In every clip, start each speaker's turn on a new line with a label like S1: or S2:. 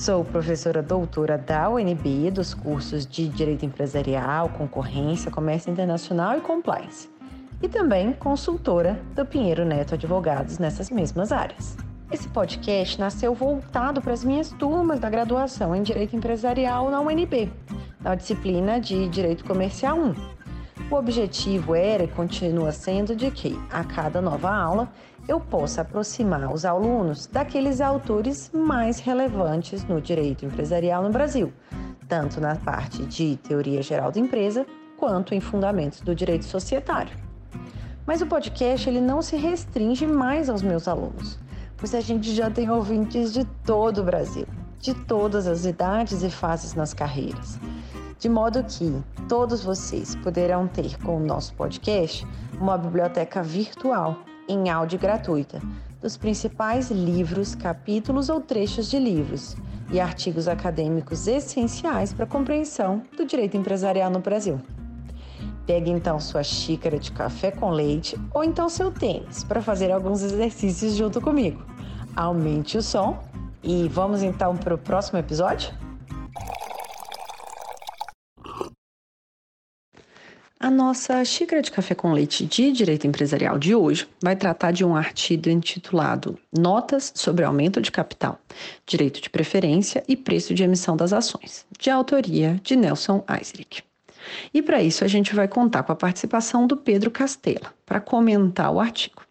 S1: Sou professora doutora da UNB dos cursos de Direito Empresarial, Concorrência, Comércio Internacional e Compliance. E também consultora do Pinheiro Neto Advogados nessas mesmas áreas. Esse podcast nasceu voltado para as minhas turmas da graduação em Direito Empresarial na UNB, na disciplina de Direito Comercial 1. O objetivo era e continua sendo de que, a cada nova aula, eu possa aproximar os alunos daqueles autores mais relevantes no direito empresarial no Brasil, tanto na parte de teoria geral da empresa quanto em fundamentos do direito societário. Mas o podcast ele não se restringe mais aos meus alunos, pois a gente já tem ouvintes de todo o Brasil, de todas as idades e fases nas carreiras. De modo que todos vocês poderão ter com o nosso podcast uma biblioteca virtual em áudio gratuita dos principais livros, capítulos ou trechos de livros e artigos acadêmicos essenciais para a compreensão do direito empresarial no Brasil. Pegue então sua xícara de café com leite ou então seu tênis para fazer alguns exercícios junto comigo. Aumente o som e vamos então para o próximo episódio? A nossa xícara de café com leite de direito empresarial de hoje vai tratar de um artigo intitulado Notas sobre aumento de capital, direito de preferência e preço de emissão das ações, de autoria de Nelson Eisrich. E para isso a gente vai contar com a participação do Pedro Castela para comentar o artigo.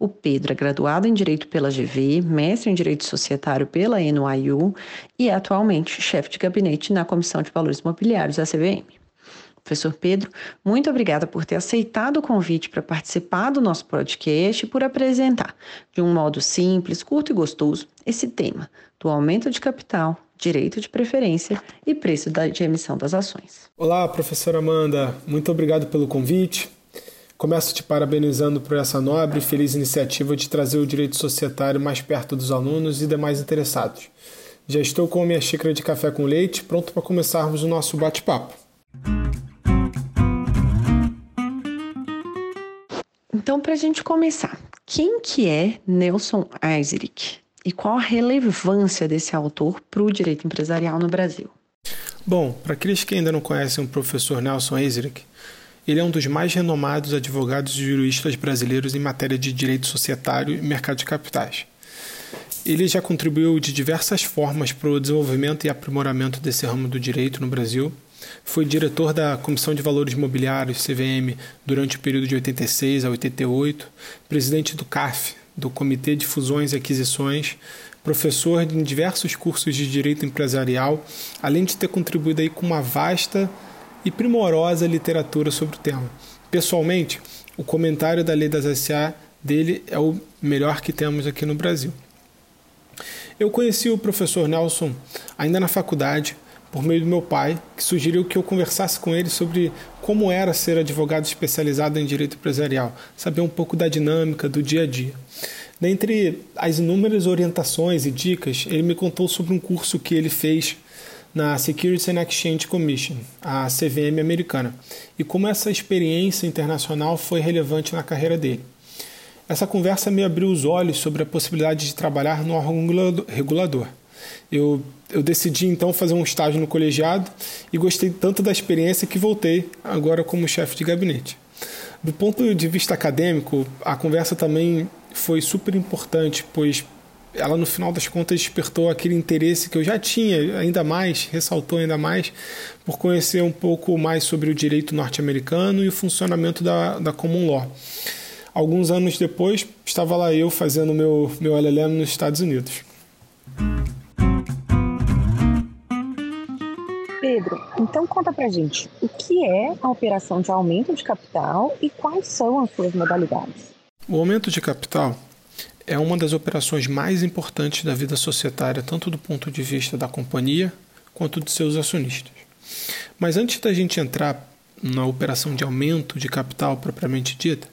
S1: O Pedro é graduado em Direito pela GV, mestre em Direito Societário pela NYU e é atualmente chefe de gabinete na Comissão de Valores Mobiliários da CVM. Professor Pedro, muito obrigada por ter aceitado o convite para participar do nosso podcast e por apresentar, de um modo simples, curto e gostoso, esse tema do aumento de capital, direito de preferência e preço de emissão das ações.
S2: Olá, professora Amanda, muito obrigado pelo convite. Começo te parabenizando por essa nobre e feliz iniciativa de trazer o direito societário mais perto dos alunos e demais interessados. Já estou com a minha xícara de café com leite, pronto para começarmos o nosso bate-papo.
S1: A gente começar, quem que é Nelson Eisrich e qual a relevância desse autor para o direito empresarial no Brasil?
S2: Bom, para aqueles que ainda não conhecem o professor Nelson Eisrich, ele é um dos mais renomados advogados e juristas brasileiros em matéria de direito societário e mercado de capitais. Ele já contribuiu de diversas formas para o desenvolvimento e aprimoramento desse ramo do direito no Brasil foi diretor da Comissão de Valores Imobiliários, CVM, durante o período de 86 a 88, presidente do CAF, do Comitê de Fusões e Aquisições, professor em diversos cursos de direito empresarial, além de ter contribuído aí com uma vasta e primorosa literatura sobre o tema. Pessoalmente, o comentário da Lei das SA dele é o melhor que temos aqui no Brasil. Eu conheci o professor Nelson ainda na faculdade, por meio do meu pai, que sugeriu que eu conversasse com ele sobre como era ser advogado especializado em direito empresarial, saber um pouco da dinâmica do dia a dia. Dentre as inúmeras orientações e dicas, ele me contou sobre um curso que ele fez na Securities and Exchange Commission, a CVM americana, e como essa experiência internacional foi relevante na carreira dele. Essa conversa me abriu os olhos sobre a possibilidade de trabalhar no órgão regulador. Eu, eu decidi então fazer um estágio no colegiado e gostei tanto da experiência que voltei agora como chefe de gabinete. Do ponto de vista acadêmico, a conversa também foi super importante, pois ela no final das contas despertou aquele interesse que eu já tinha, ainda mais, ressaltou ainda mais, por conhecer um pouco mais sobre o direito norte-americano e o funcionamento da, da common law. Alguns anos depois, estava lá eu fazendo meu, meu LLM nos Estados Unidos.
S1: Pedro, então conta pra gente o que é a operação de aumento de capital e quais são as suas modalidades.
S2: O aumento de capital é uma das operações mais importantes da vida societária, tanto do ponto de vista da companhia quanto de seus acionistas. Mas antes da gente entrar na operação de aumento de capital propriamente dita,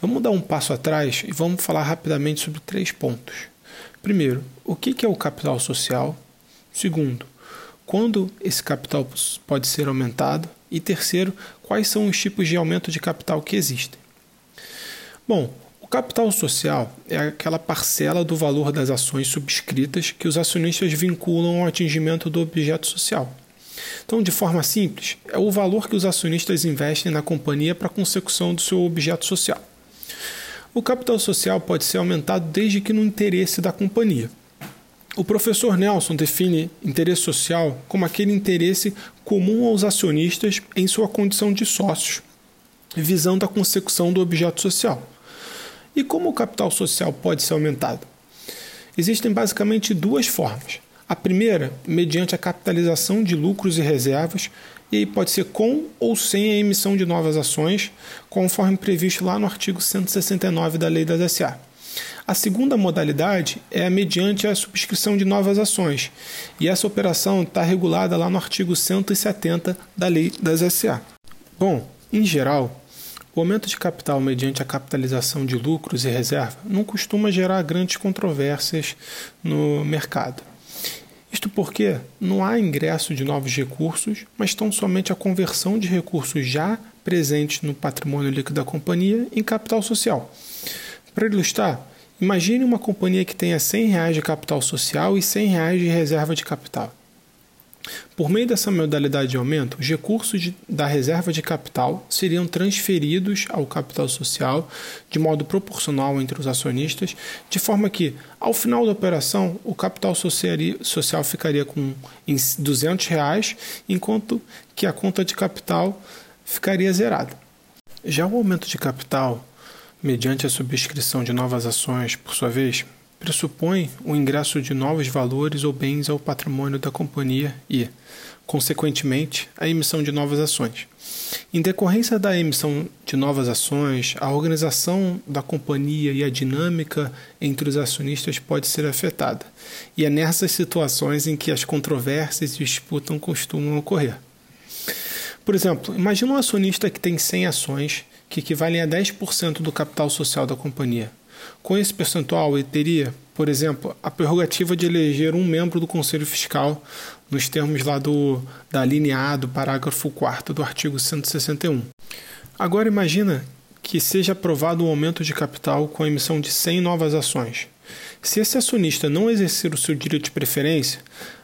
S2: vamos dar um passo atrás e vamos falar rapidamente sobre três pontos. Primeiro, o que é o capital social? Segundo, quando esse capital pode ser aumentado? E terceiro, quais são os tipos de aumento de capital que existem? Bom, o capital social é aquela parcela do valor das ações subscritas que os acionistas vinculam ao atingimento do objeto social. Então, de forma simples, é o valor que os acionistas investem na companhia para a consecução do seu objeto social. O capital social pode ser aumentado desde que no interesse da companhia. O professor Nelson define interesse social como aquele interesse comum aos acionistas em sua condição de sócios, visando a consecução do objeto social. E como o capital social pode ser aumentado? Existem basicamente duas formas. A primeira, mediante a capitalização de lucros e reservas, e aí pode ser com ou sem a emissão de novas ações, conforme previsto lá no artigo 169 da Lei das SA. A segunda modalidade é mediante a subscrição de novas ações, e essa operação está regulada lá no artigo 170 da Lei das SA. Bom, em geral, o aumento de capital mediante a capitalização de lucros e reserva não costuma gerar grandes controvérsias no mercado. Isto porque não há ingresso de novos recursos, mas tão somente a conversão de recursos já presentes no patrimônio líquido da companhia em capital social. Para ilustrar, imagine uma companhia que tenha R$ 100 de capital social e R$ 100 de reserva de capital. Por meio dessa modalidade de aumento, os recursos de, da reserva de capital seriam transferidos ao capital social de modo proporcional entre os acionistas, de forma que, ao final da operação, o capital social ficaria com 200 reais, enquanto que a conta de capital ficaria zerada. Já o aumento de capital, mediante a subscrição de novas ações, por sua vez, pressupõe o ingresso de novos valores ou bens ao patrimônio da companhia e, consequentemente, a emissão de novas ações. Em decorrência da emissão de novas ações, a organização da companhia e a dinâmica entre os acionistas pode ser afetada, e é nessas situações em que as controvérsias e disputas costumam ocorrer. Por exemplo, imagine um acionista que tem 100 ações que equivalem a 10% do capital social da companhia. Com esse percentual, ele teria, por exemplo, a prerrogativa de eleger um membro do Conselho Fiscal, nos termos lá do, da linha A do parágrafo 4 do artigo 161. Agora imagina que seja aprovado um aumento de capital com a emissão de 100 novas ações. Se esse acionista não exercer o seu direito de preferência,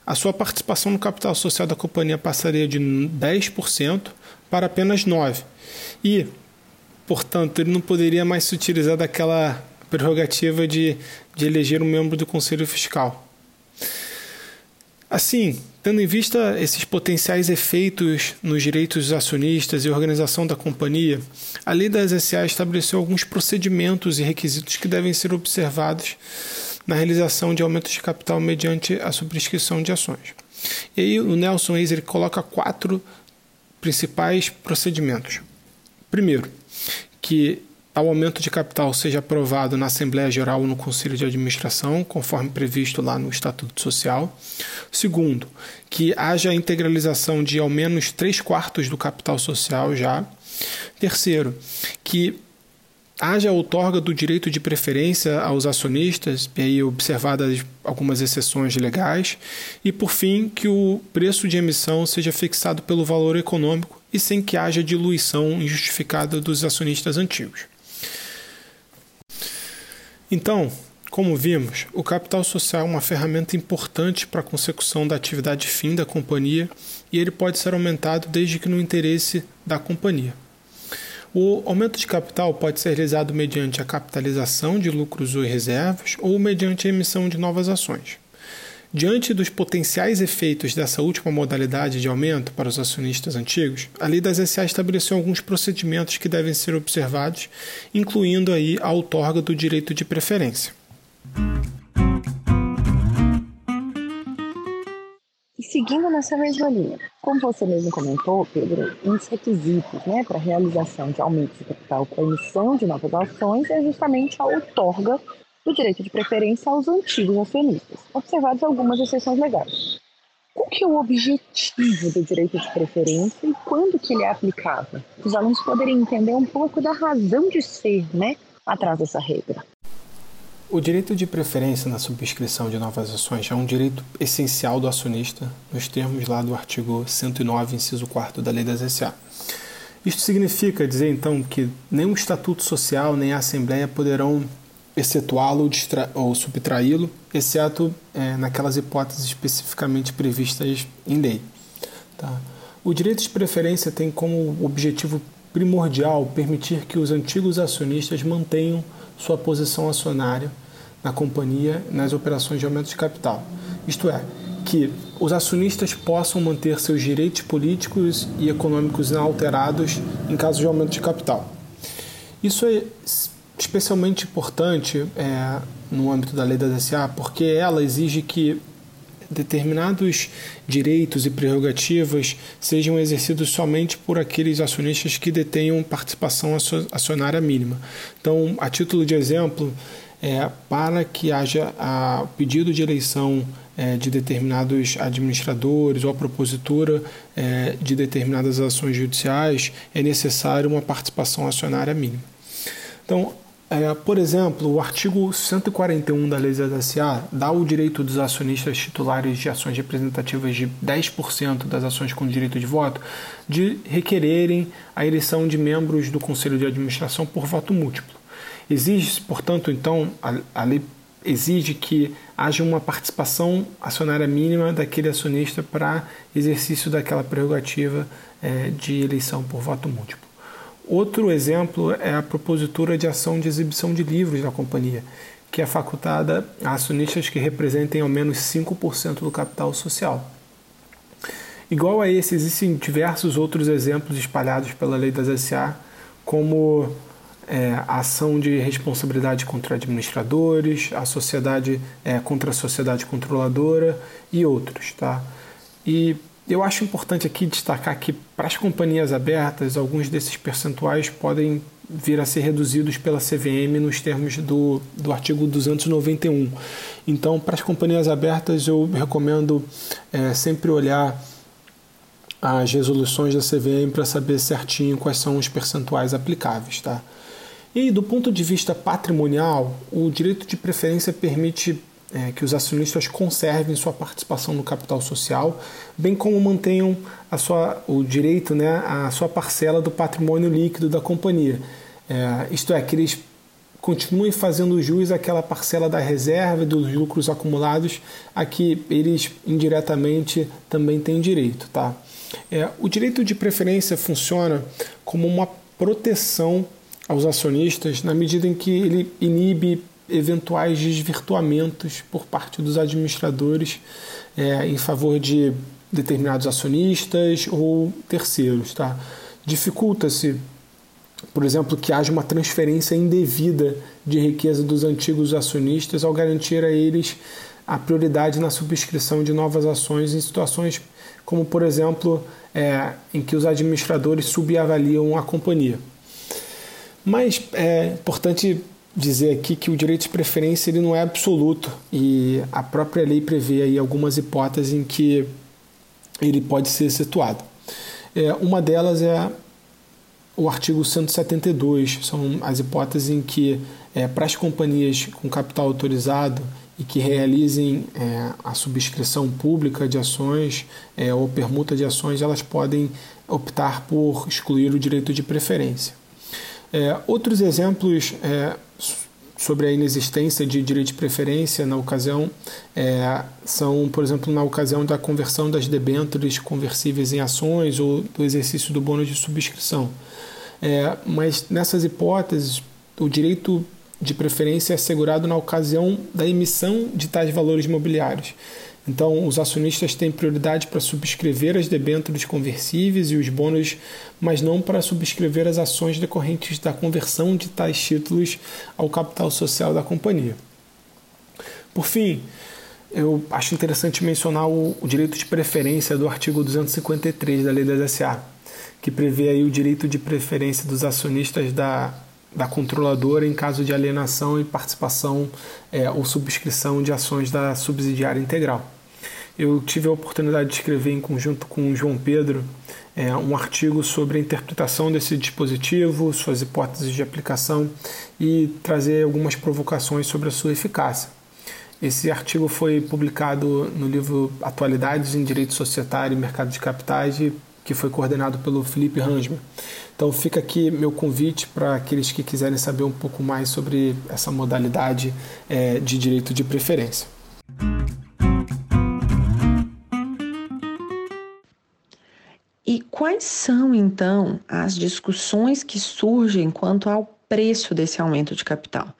S2: a sua participação no capital social da companhia passaria de 10% para apenas 9%. E, portanto, ele não poderia mais se utilizar daquela prerrogativa de, de eleger um membro do Conselho Fiscal. Assim, tendo em vista esses potenciais efeitos nos direitos dos acionistas e organização da companhia, a lei das SA estabeleceu alguns procedimentos e requisitos que devem ser observados na realização de aumentos de capital mediante a subscrição de ações. E aí o Nelson Eiser coloca quatro principais procedimentos. Primeiro, que Tal aumento de capital seja aprovado na Assembleia Geral ou no Conselho de Administração, conforme previsto lá no Estatuto Social. Segundo, que haja a integralização de ao menos três quartos do capital social já. Terceiro, que haja a outorga do direito de preferência aos acionistas, e aí observadas algumas exceções legais. E, por fim, que o preço de emissão seja fixado pelo valor econômico e sem que haja diluição injustificada dos acionistas antigos. Então, como vimos, o capital social é uma ferramenta importante para a consecução da atividade fim da companhia e ele pode ser aumentado desde que no interesse da companhia. O aumento de capital pode ser realizado mediante a capitalização de lucros ou reservas ou mediante a emissão de novas ações. Diante dos potenciais efeitos dessa última modalidade de aumento para os acionistas antigos, a Lei das SA estabeleceu alguns procedimentos que devem ser observados, incluindo aí a outorga do direito de preferência.
S1: E seguindo nessa mesma linha, como você mesmo comentou, Pedro, um dos requisitos né, para a realização de aumento de capital para emissão de novas ações é justamente a outorga
S3: do direito de preferência aos antigos acionistas, observadas algumas exceções legais. Qual que é o objetivo do direito de preferência e quando que ele é aplicável? Os alunos poderem entender um pouco da razão de ser, né, atrás dessa regra.
S2: O direito de preferência na subscrição de novas ações é um direito essencial do acionista, nos termos lá do artigo 109, inciso 4 da Lei das SA. Isto significa dizer então que o estatuto social nem a Assembleia poderão excetuá-lo ou subtraí-lo, exceto é, naquelas hipóteses especificamente previstas em lei. Tá? O direito de preferência tem como objetivo primordial permitir que os antigos acionistas mantenham sua posição acionária na companhia nas operações de aumento de capital. Isto é, que os acionistas possam manter seus direitos políticos e econômicos inalterados em caso de aumento de capital. Isso é especialmente importante é, no âmbito da lei da SA, porque ela exige que determinados direitos e prerrogativas sejam exercidos somente por aqueles acionistas que detenham participação acionária mínima. Então, a título de exemplo, é, para que haja a pedido de eleição é, de determinados administradores ou a propositura é, de determinadas ações judiciais, é necessário uma participação acionária mínima. Então, é, por exemplo, o artigo 141 da Lei SA dá o direito dos acionistas titulares de ações representativas de 10% das ações com direito de voto de requererem a eleição de membros do Conselho de Administração por voto múltiplo. Exige, portanto, então, a, a lei exige que haja uma participação acionária mínima daquele acionista para exercício daquela prerrogativa é, de eleição por voto múltiplo. Outro exemplo é a propositura de ação de exibição de livros da companhia, que é facultada a acionistas que representem ao menos 5% do capital social. Igual a esse, existem diversos outros exemplos espalhados pela lei das SA, como é, a ação de responsabilidade contra administradores, a sociedade é, contra a sociedade controladora e outros. Tá? E eu acho importante aqui destacar que para as companhias abertas, alguns desses percentuais podem vir a ser reduzidos pela CVM nos termos do, do artigo 291. Então, para as companhias abertas, eu recomendo é, sempre olhar as resoluções da CVM para saber certinho quais são os percentuais aplicáveis. Tá? E do ponto de vista patrimonial, o direito de preferência permite é, que os acionistas conservem sua participação no capital social, bem como mantenham a sua, o direito, né, a sua parcela do patrimônio líquido da companhia. É, isto é, que eles continuem fazendo jus àquela parcela da reserva e dos lucros acumulados a que eles indiretamente também têm direito. Tá? É, o direito de preferência funciona como uma proteção aos acionistas na medida em que ele inibe eventuais desvirtuamentos por parte dos administradores é, em favor de determinados acionistas ou terceiros. Tá? Dificulta-se, por exemplo, que haja uma transferência indevida de riqueza dos antigos acionistas ao garantir a eles a prioridade na subscrição de novas ações em situações como, por exemplo, é, em que os administradores subavaliam a companhia. Mas é importante dizer aqui que o direito de preferência ele não é absoluto e a própria lei prevê aí algumas hipóteses em que ele pode ser excetuado. É, uma delas é o artigo 172, são as hipóteses em que é, para as companhias com capital autorizado e que realizem é, a subscrição pública de ações é, ou permuta de ações, elas podem optar por excluir o direito de preferência. É, outros exemplos é, sobre a inexistência de direito de preferência na ocasião é, são, por exemplo, na ocasião da conversão das debêntures conversíveis em ações ou do exercício do bônus de subscrição. É, mas nessas hipóteses, o direito de preferência é assegurado na ocasião da emissão de tais valores imobiliários. Então, os acionistas têm prioridade para subscrever as debêntures conversíveis e os bônus, mas não para subscrever as ações decorrentes da conversão de tais títulos ao capital social da companhia. Por fim, eu acho interessante mencionar o, o direito de preferência do artigo 253 da Lei das SA, que prevê aí o direito de preferência dos acionistas da da controladora em caso de alienação e participação é, ou subscrição de ações da subsidiária integral. Eu tive a oportunidade de escrever em conjunto com o João Pedro é, um artigo sobre a interpretação desse dispositivo, suas hipóteses de aplicação e trazer algumas provocações sobre a sua eficácia. Esse artigo foi publicado no livro Atualidades em Direito Societário e Mercado de Capitais, que foi coordenado pelo Felipe Ransman. Então fica aqui meu convite para aqueles que quiserem saber um pouco mais sobre essa modalidade é, de direito de preferência.
S1: E quais são então as discussões que surgem quanto ao preço desse aumento de capital?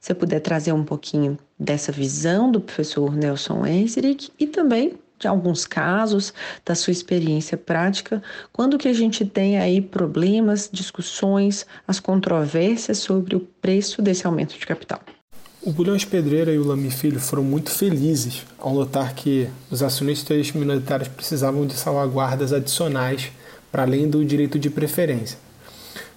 S1: Se puder trazer um pouquinho dessa visão do professor Nelson Enzerick e também de alguns casos da sua experiência prática, quando que a gente tem aí problemas, discussões, as controvérsias sobre o preço desse aumento de capital.
S2: O Bulhões Pedreira e o Lami Filho foram muito felizes ao notar que os acionistas minoritários precisavam de salvaguardas adicionais para além do direito de preferência.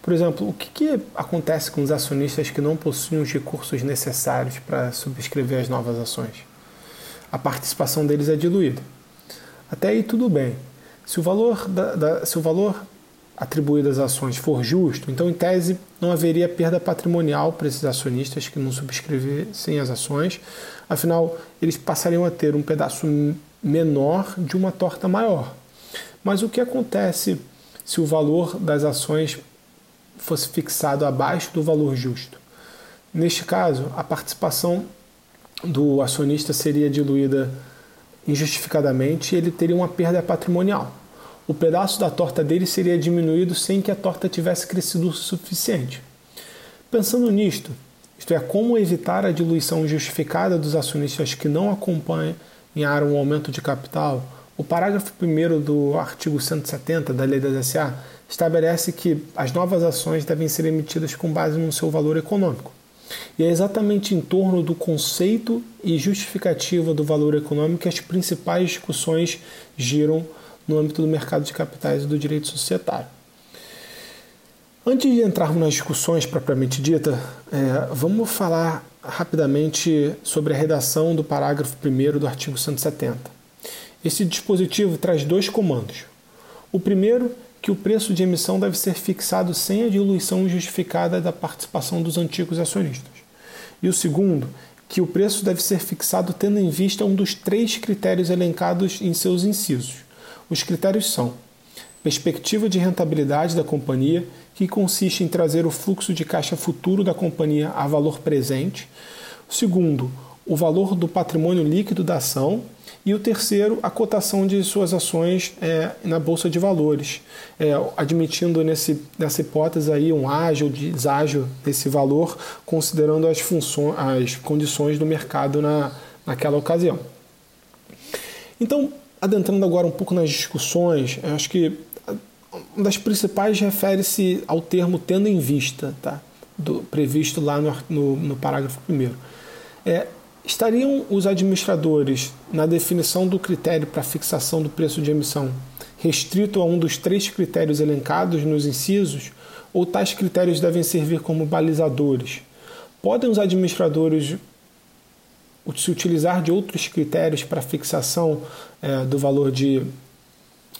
S2: Por exemplo, o que, que acontece com os acionistas que não possuem os recursos necessários para subscrever as novas ações? A participação deles é diluída. Até aí tudo bem. Se o valor, da, da, se o valor atribuídas às ações for justo, então, em tese, não haveria perda patrimonial para esses acionistas que não subscrevessem as ações, afinal, eles passariam a ter um pedaço menor de uma torta maior. Mas o que acontece se o valor das ações fosse fixado abaixo do valor justo? Neste caso, a participação do acionista seria diluída injustificadamente e ele teria uma perda patrimonial o pedaço da torta dele seria diminuído sem que a torta tivesse crescido o suficiente. Pensando nisto, isto é, como evitar a diluição justificada dos acionistas que não acompanharam o aumento de capital, o parágrafo 1 do artigo 170 da Lei das SA estabelece que as novas ações devem ser emitidas com base no seu valor econômico. E é exatamente em torno do conceito e justificativa do valor econômico que as principais discussões giram no âmbito do mercado de capitais e do direito societário. Antes de entrarmos nas discussões propriamente dita, é, vamos falar rapidamente sobre a redação do parágrafo 1 do artigo 170. Esse dispositivo traz dois comandos. O primeiro, que o preço de emissão deve ser fixado sem a diluição justificada da participação dos antigos acionistas. E o segundo, que o preço deve ser fixado tendo em vista um dos três critérios elencados em seus incisos os critérios são perspectiva de rentabilidade da companhia, que consiste em trazer o fluxo de caixa futuro da companhia a valor presente. Segundo, o valor do patrimônio líquido da ação. E o terceiro, a cotação de suas ações é, na Bolsa de Valores, é, admitindo nesse, nessa hipótese aí um ágio deságio desse valor, considerando as, funções, as condições do mercado na, naquela ocasião. Então, adentrando agora um pouco nas discussões, acho que uma das principais refere-se ao termo tendo em vista, tá? Do, previsto lá no, no, no parágrafo 1. É, estariam os administradores, na definição do critério para fixação do preço de emissão, restrito a um dos três critérios elencados nos incisos, ou tais critérios devem servir como balizadores? Podem os administradores se utilizar de outros critérios para fixação é, do valor de,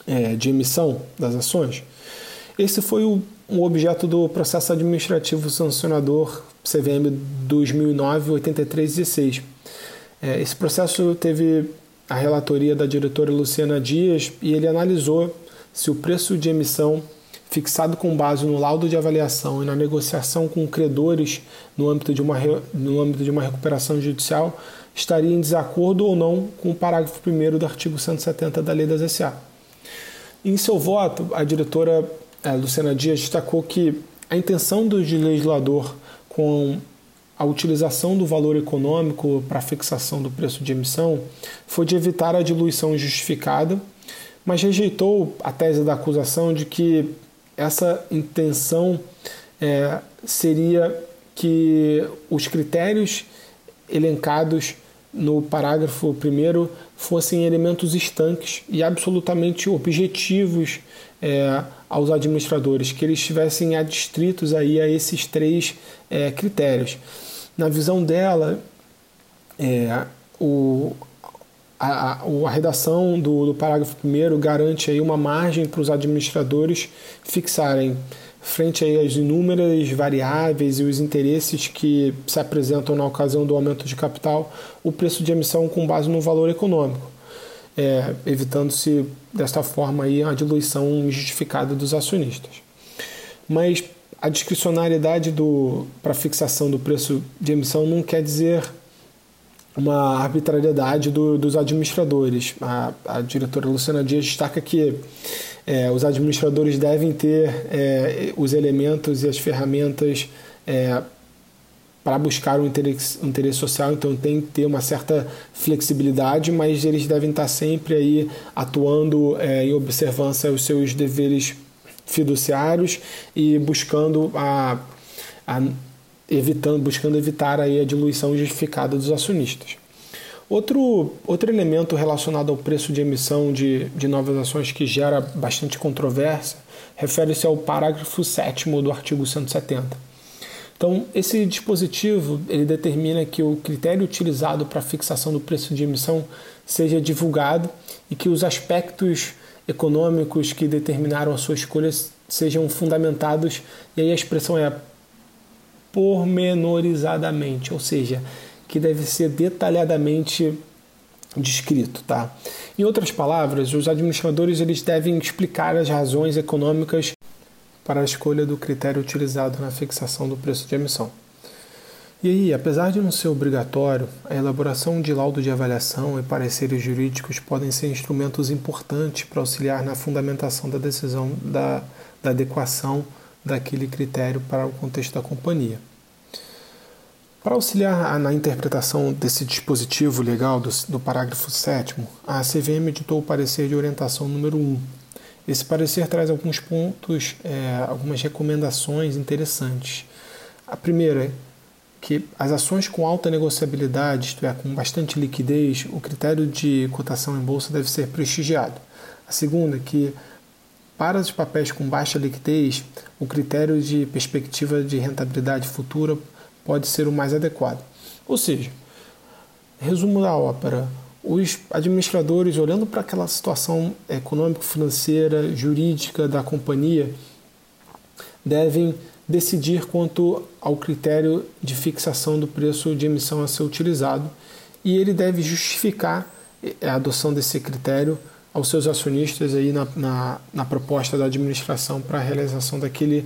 S2: é, de emissão das ações. Esse foi o, o objeto do processo administrativo sancionador CVM 2009-8316. É, esse processo teve a relatoria da diretora Luciana Dias e ele analisou se o preço de emissão fixado com base no laudo de avaliação e na negociação com credores no âmbito de uma, no âmbito de uma recuperação judicial estaria em desacordo ou não com o parágrafo 1 do artigo 170 da Lei das SA. Em seu voto, a diretora é, Luciana Dias destacou que a intenção do legislador com a utilização do valor econômico para fixação do preço de emissão foi de evitar a diluição justificada, mas rejeitou a tese da acusação de que essa intenção é, seria que os critérios elencados no parágrafo primeiro fossem elementos estanques e absolutamente objetivos é, aos administradores, que eles estivessem adstritos aí a esses três é, critérios. Na visão dela, é, o, a, a, redação do, do parágrafo 1 garante aí uma margem para os administradores fixarem frente às inúmeras variáveis e os interesses que se apresentam na ocasião do aumento de capital, o preço de emissão com base no valor econômico, é, evitando-se desta forma aí a diluição injustificada dos acionistas. Mas a discricionariedade para fixação do preço de emissão não quer dizer uma arbitrariedade do, dos administradores. A, a, diretora Luciana Dias destaca que é, os administradores devem ter é, os elementos e as ferramentas é, para buscar o um interesse, um interesse, social, então tem que ter uma certa flexibilidade, mas eles devem estar sempre aí atuando é, em observância aos seus deveres fiduciários e buscando a, a evitando, buscando evitar aí a diluição justificada dos acionistas. Outro, outro elemento relacionado ao preço de emissão de, de novas ações que gera bastante controvérsia refere-se ao parágrafo 7 do artigo 170. Então, esse dispositivo ele determina que o critério utilizado para fixação do preço de emissão seja divulgado e que os aspectos econômicos que determinaram a sua escolha sejam fundamentados, e aí a expressão é pormenorizadamente, ou seja, que deve ser detalhadamente descrito, tá? Em outras palavras, os administradores eles devem explicar as razões econômicas para a escolha do critério utilizado na fixação do preço de emissão. E aí, apesar de não ser obrigatório, a elaboração de laudo de avaliação e pareceres jurídicos podem ser instrumentos importantes para auxiliar na fundamentação da decisão da, da adequação daquele critério para o contexto da companhia. Para auxiliar na interpretação desse dispositivo legal do, do parágrafo 7, a CVM editou o parecer de orientação número 1. Esse parecer traz alguns pontos, é, algumas recomendações interessantes. A primeira é que as ações com alta negociabilidade, isto é, com bastante liquidez, o critério de cotação em bolsa deve ser prestigiado. A segunda é que para os papéis com baixa liquidez, o critério de perspectiva de rentabilidade futura pode ser o mais adequado. Ou seja, resumo da ópera: os administradores, olhando para aquela situação econômico-financeira, jurídica da companhia, devem decidir quanto ao critério de fixação do preço de emissão a ser utilizado e ele deve justificar a adoção desse critério aos seus acionistas aí na, na, na proposta da administração para a realização daquele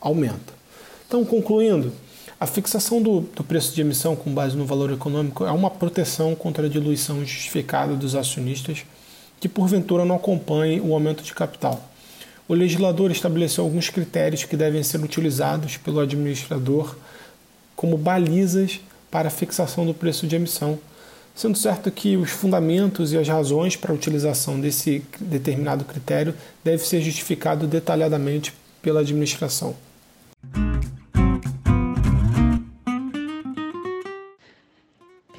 S2: aumento. Então, concluindo, a fixação do, do, preço de emissão com base no valor econômico é uma proteção contra a diluição justificada dos acionistas que, porventura, não acompanhem o aumento de capital. O legislador estabeleceu alguns critérios que devem ser utilizados pelo administrador como balizas para a fixação do preço de emissão, sendo certo que os fundamentos e as razões para a utilização desse determinado critério devem ser justificados detalhadamente pela administração.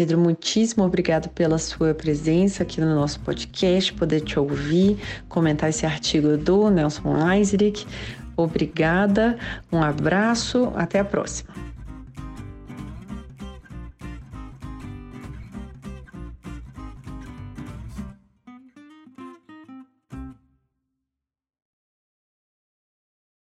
S1: Pedro, muitíssimo obrigado pela sua presença aqui no nosso podcast, poder te ouvir, comentar esse artigo do Nelson Eisrich. Obrigada, um abraço, até a próxima.